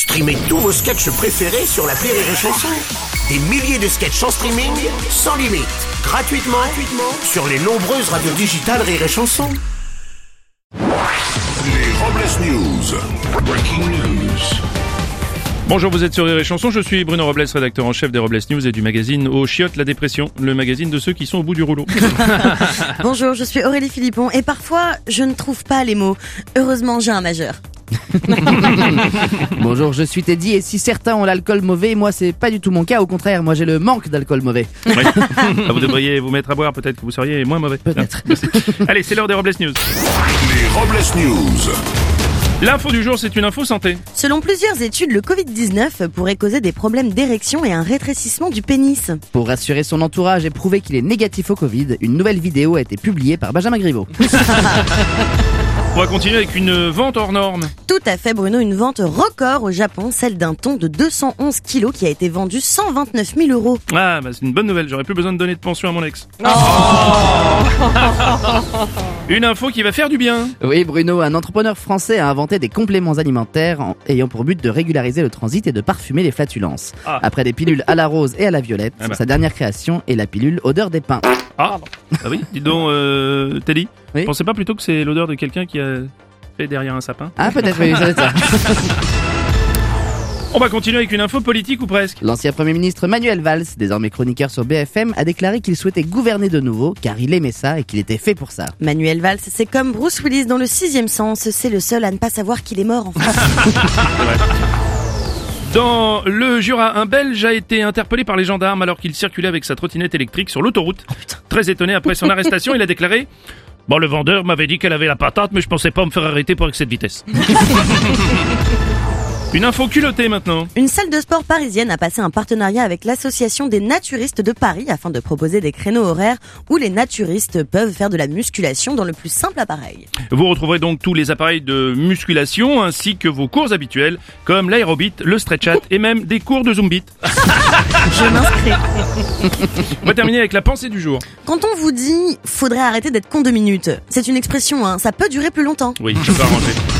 Streamez tous vos sketchs préférés sur la Rire et Chanson. Des milliers de sketchs en streaming, sans limite, gratuitement, gratuitement sur les nombreuses radios digitales Rire et Chanson. Les Robles News. Breaking news. Bonjour, vous êtes sur Rire et Chanson, je suis Bruno Robles, rédacteur en chef des Robles News et du magazine Au Chiottes la dépression, le magazine de ceux qui sont au bout du rouleau. Bonjour, je suis Aurélie Philippon et parfois je ne trouve pas les mots. Heureusement, j'ai un majeur. Bonjour, je suis Teddy et si certains ont l'alcool mauvais, moi c'est pas du tout mon cas, au contraire, moi j'ai le manque d'alcool mauvais. Oui. Ah, vous devriez vous mettre à boire, peut-être que vous seriez moins mauvais. Peut-être. Ah. Allez, c'est l'heure des Robles News. Les Robles News. L'info du jour, c'est une info santé. Selon plusieurs études, le Covid-19 pourrait causer des problèmes d'érection et un rétrécissement du pénis. Pour rassurer son entourage et prouver qu'il est négatif au Covid, une nouvelle vidéo a été publiée par Benjamin Griveaux. On va continuer avec une vente hors norme. Tout à fait, Bruno, une vente record au Japon, celle d'un thon de 211 kilos qui a été vendu 129 000 euros. Ah, bah c'est une bonne nouvelle, j'aurais plus besoin de donner de pension à mon ex. une info qui va faire du bien. Oui, Bruno, un entrepreneur français a inventé des compléments alimentaires en- ayant pour but de régulariser le transit et de parfumer les flatulences. Ah. Après des pilules à la rose et à la violette, Ah bah. sa dernière création est la pilule odeur des pins. Ah, ah oui, dis donc, euh, Teddy, Oui. pensez pas plutôt que c'est l'odeur de quelqu'un qui a fait derrière un sapin Ah, peut-être, oui, ça doit être ça. On va continuer avec une info politique ou presque. L'ancien Premier ministre Manuel Valls, désormais chroniqueur sur BFM, a déclaré qu'il souhaitait gouverner de nouveau car il aimait ça et qu'il était fait pour ça. Manuel Valls, c'est comme Bruce Willis dans le sixième sens, c'est le seul à ne pas savoir qu'il est mort en fait. Dans le Jura, un Belge a été interpellé par les gendarmes alors qu'il circulait avec sa trottinette électrique sur l'autoroute. Très étonné après son arrestation, il a déclaré Bon, le vendeur m'avait dit qu'elle avait la patate, mais je pensais pas me faire arrêter pour excès de vitesse. Une info culottée maintenant. Une salle de sport parisienne a passé un partenariat avec l'association des naturistes de Paris afin de proposer des créneaux horaires où les naturistes peuvent faire de la musculation dans le plus simple appareil. Vous retrouverez donc tous les appareils de musculation ainsi que vos cours habituels comme l'aérobit, le stretchat et même des cours de zumbit. Je m'inscris. On va terminer avec la pensée du jour. Quand on vous dit faudrait arrêter d'être con deux minutes, c'est une expression, hein, ça peut durer plus longtemps. Oui, je peux arranger.